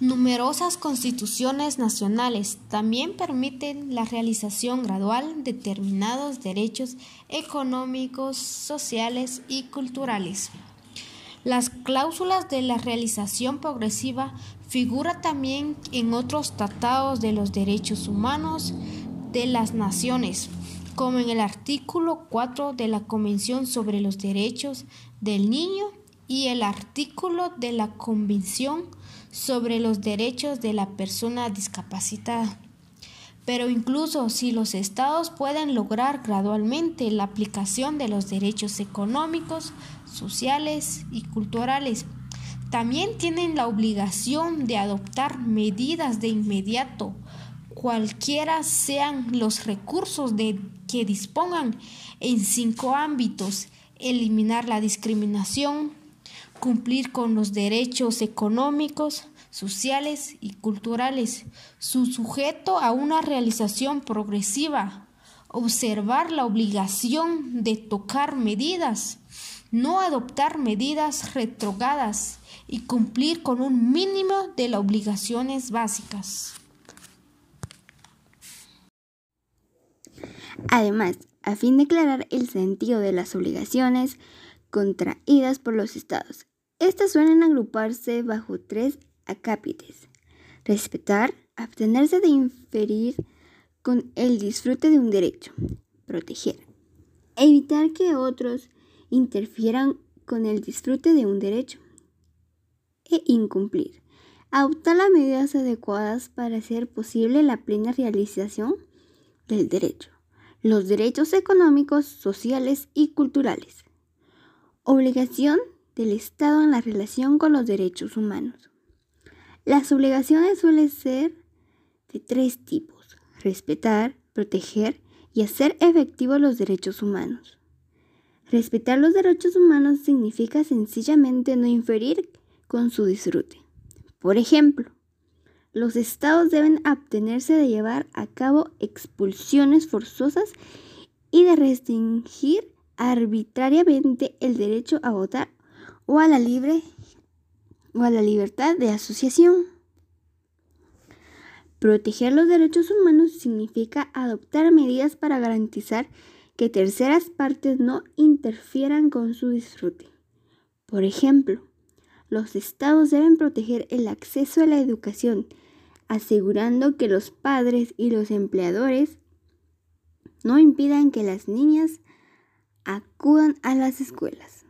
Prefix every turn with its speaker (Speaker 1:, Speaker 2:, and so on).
Speaker 1: Numerosas constituciones nacionales también permiten la realización gradual de determinados derechos económicos, sociales y culturales. Las cláusulas de la realización progresiva figuran también en otros tratados de los derechos humanos de las naciones, como en el artículo 4 de la Convención sobre los Derechos del Niño y el artículo de la Convención sobre los Derechos de la Persona Discapacitada. Pero incluso si los estados pueden lograr gradualmente la aplicación de los derechos económicos, sociales y culturales, también tienen la obligación de adoptar medidas de inmediato, cualquiera sean los recursos de que dispongan en cinco ámbitos, eliminar la discriminación, cumplir con los derechos económicos, sociales y culturales, su sujeto a una realización progresiva, observar la obligación de tocar medidas, no adoptar medidas retrogadas y cumplir con un mínimo de las obligaciones básicas.
Speaker 2: Además, a fin de aclarar el sentido de las obligaciones contraídas por los estados estas suelen agruparse bajo tres acápites. Respetar, abstenerse de inferir con el disfrute de un derecho. Proteger. Evitar que otros interfieran con el disfrute de un derecho. E incumplir. Adoptar las medidas adecuadas para hacer posible la plena realización del derecho. Los derechos económicos, sociales y culturales. Obligación del Estado en la relación con los derechos humanos. Las obligaciones suelen ser de tres tipos, respetar, proteger y hacer efectivos los derechos humanos. Respetar los derechos humanos significa sencillamente no inferir con su disfrute. Por ejemplo, los estados deben abstenerse de llevar a cabo expulsiones forzosas y de restringir arbitrariamente el derecho a votar o a la libre o a la libertad de asociación. Proteger los derechos humanos significa adoptar medidas para garantizar que terceras partes no interfieran con su disfrute. Por ejemplo, los estados deben proteger el acceso a la educación, asegurando que los padres y los empleadores no impidan que las niñas acudan a las escuelas.